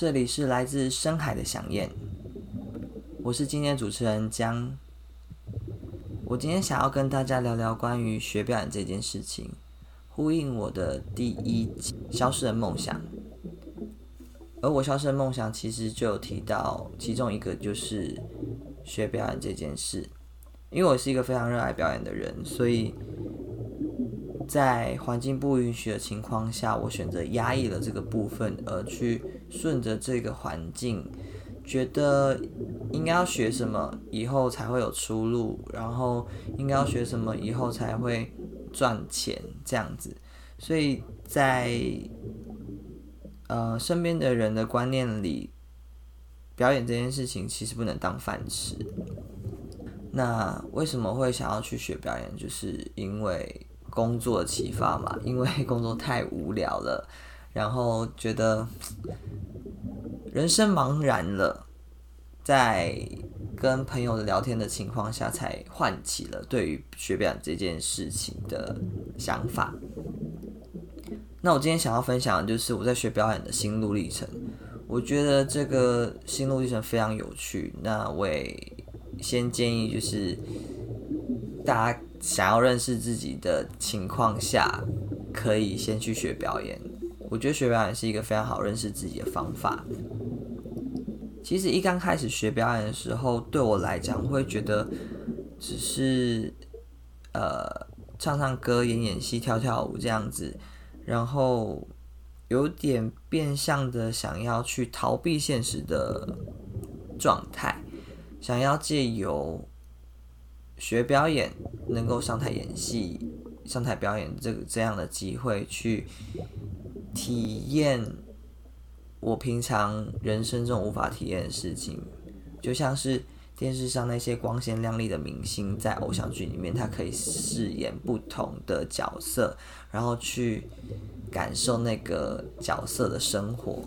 这里是来自深海的响燕，我是今天的主持人江。我今天想要跟大家聊聊关于学表演这件事情，呼应我的第一集消失的梦想。而我消失的梦想其实就有提到其中一个就是学表演这件事，因为我是一个非常热爱表演的人，所以。在环境不允许的情况下，我选择压抑了这个部分，而去顺着这个环境，觉得应该要学什么以后才会有出路，然后应该要学什么以后才会赚钱，这样子。所以在呃身边的人的观念里，表演这件事情其实不能当饭吃。那为什么会想要去学表演？就是因为。工作启发嘛，因为工作太无聊了，然后觉得人生茫然了，在跟朋友的聊天的情况下，才唤起了对于学表演这件事情的想法。那我今天想要分享的就是我在学表演的心路历程。我觉得这个心路历程非常有趣。那我也先建议就是大家。想要认识自己的情况下，可以先去学表演。我觉得学表演是一个非常好认识自己的方法。其实一刚开始学表演的时候，对我来讲，会觉得只是呃唱唱歌、演演戏、跳跳舞这样子，然后有点变相的想要去逃避现实的状态，想要借由。学表演，能够上台演戏、上台表演这个这样的机会，去体验我平常人生中无法体验的事情，就像是电视上那些光鲜亮丽的明星，在偶像剧里面，他可以饰演不同的角色，然后去感受那个角色的生活。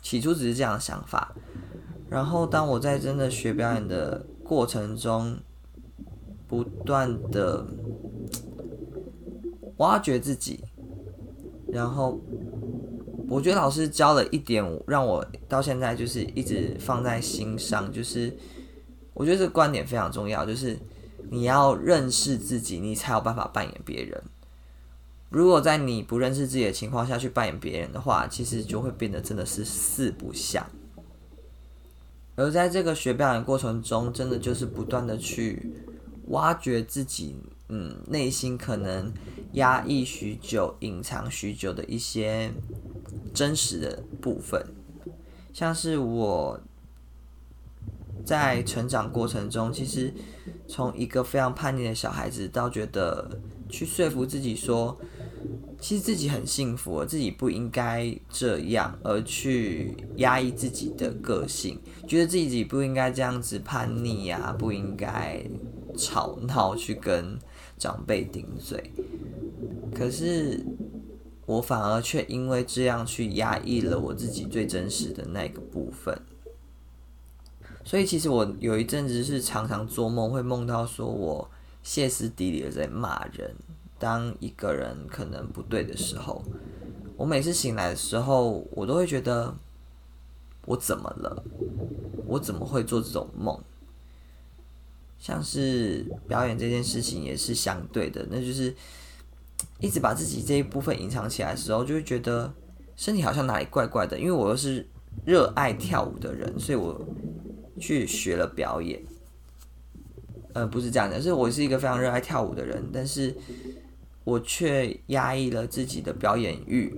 起初只是这样的想法，然后当我在真的学表演的过程中，不断的挖掘自己，然后我觉得老师教了一点，让我到现在就是一直放在心上，就是我觉得这个观点非常重要，就是你要认识自己，你才有办法扮演别人。如果在你不认识自己的情况下去扮演别人的话，其实就会变得真的是四不像。而在这个学表演过程中，真的就是不断的去。挖掘自己，嗯，内心可能压抑许久、隐藏许久的一些真实的部分，像是我在成长过程中，其实从一个非常叛逆的小孩子，到觉得去说服自己说，其实自己很幸福，自己不应该这样，而去压抑自己的个性，觉得自己不应该这样子叛逆呀，不应该。吵闹去跟长辈顶嘴，可是我反而却因为这样去压抑了我自己最真实的那个部分。所以其实我有一阵子是常常做梦，会梦到说我歇斯底里的在骂人。当一个人可能不对的时候，我每次醒来的时候，我都会觉得我怎么了？我怎么会做这种梦？像是表演这件事情也是相对的，那就是一直把自己这一部分隐藏起来的时候，就会觉得身体好像哪里怪怪的。因为我又是热爱跳舞的人，所以我去学了表演。呃，不是这样的，是我是一个非常热爱跳舞的人，但是我却压抑了自己的表演欲，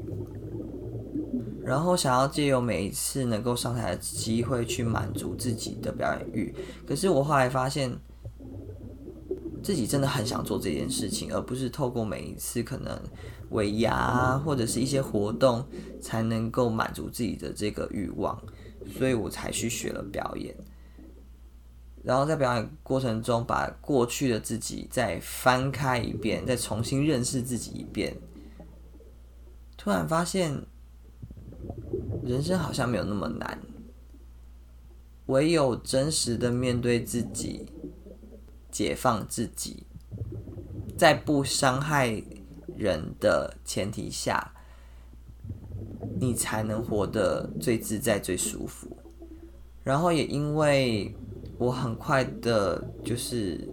然后想要借由每一次能够上台的机会去满足自己的表演欲。可是我后来发现。自己真的很想做这件事情，而不是透过每一次可能尾牙或者是一些活动才能够满足自己的这个欲望，所以我才去学了表演。然后在表演过程中，把过去的自己再翻开一遍，再重新认识自己一遍，突然发现人生好像没有那么难，唯有真实的面对自己。解放自己，在不伤害人的前提下，你才能活得最自在、最舒服。然后也因为我很快的，就是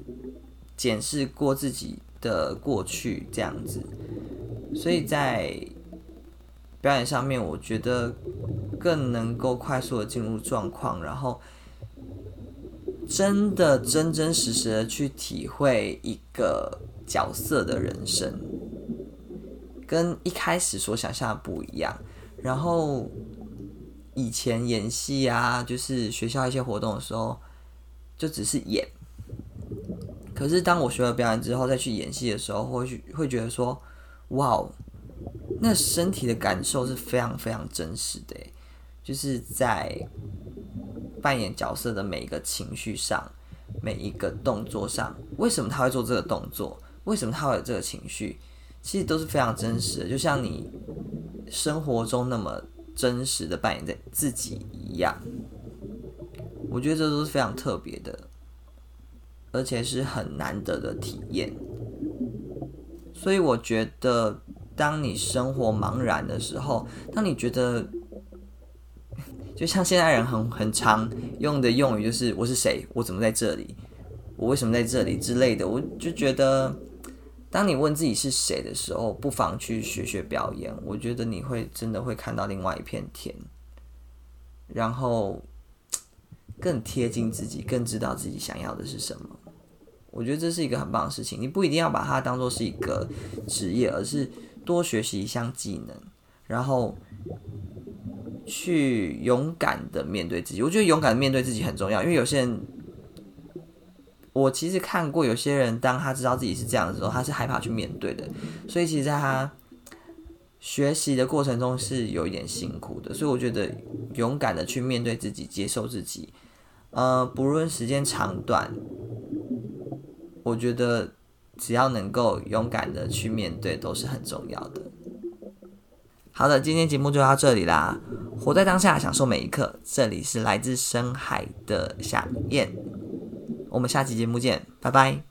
检视过自己的过去这样子，所以在表演上面，我觉得更能够快速的进入状况，然后真的真真实实的去体会一个角色的人生，跟一开始所想象的不一样，然后。以前演戏啊，就是学校一些活动的时候，就只是演。可是当我学了表演之后，再去演戏的时候，会会觉得说，哇，那身体的感受是非常非常真实的，就是在扮演角色的每一个情绪上，每一个动作上，为什么他会做这个动作？为什么他会有这个情绪？其实都是非常真实的，就像你生活中那么。真实的扮演在自己一样，我觉得这都是非常特别的，而且是很难得的体验。所以我觉得，当你生活茫然的时候，当你觉得，就像现在人很很常用的用语，就是“我是谁？我怎么在这里？我为什么在这里？”之类的，我就觉得。当你问自己是谁的时候，不妨去学学表演。我觉得你会真的会看到另外一片天，然后更贴近自己，更知道自己想要的是什么。我觉得这是一个很棒的事情。你不一定要把它当做是一个职业，而是多学习一项技能，然后去勇敢的面对自己。我觉得勇敢的面对自己很重要，因为有些人。我其实看过有些人，当他知道自己是这样的时候，他是害怕去面对的。所以，其实在他学习的过程中是有一点辛苦的。所以，我觉得勇敢的去面对自己，接受自己，呃，不论时间长短，我觉得只要能够勇敢的去面对，都是很重要的。好的，今天节目就到这里啦。活在当下，享受每一刻。这里是来自深海的响燕。我们下期节目见，拜拜。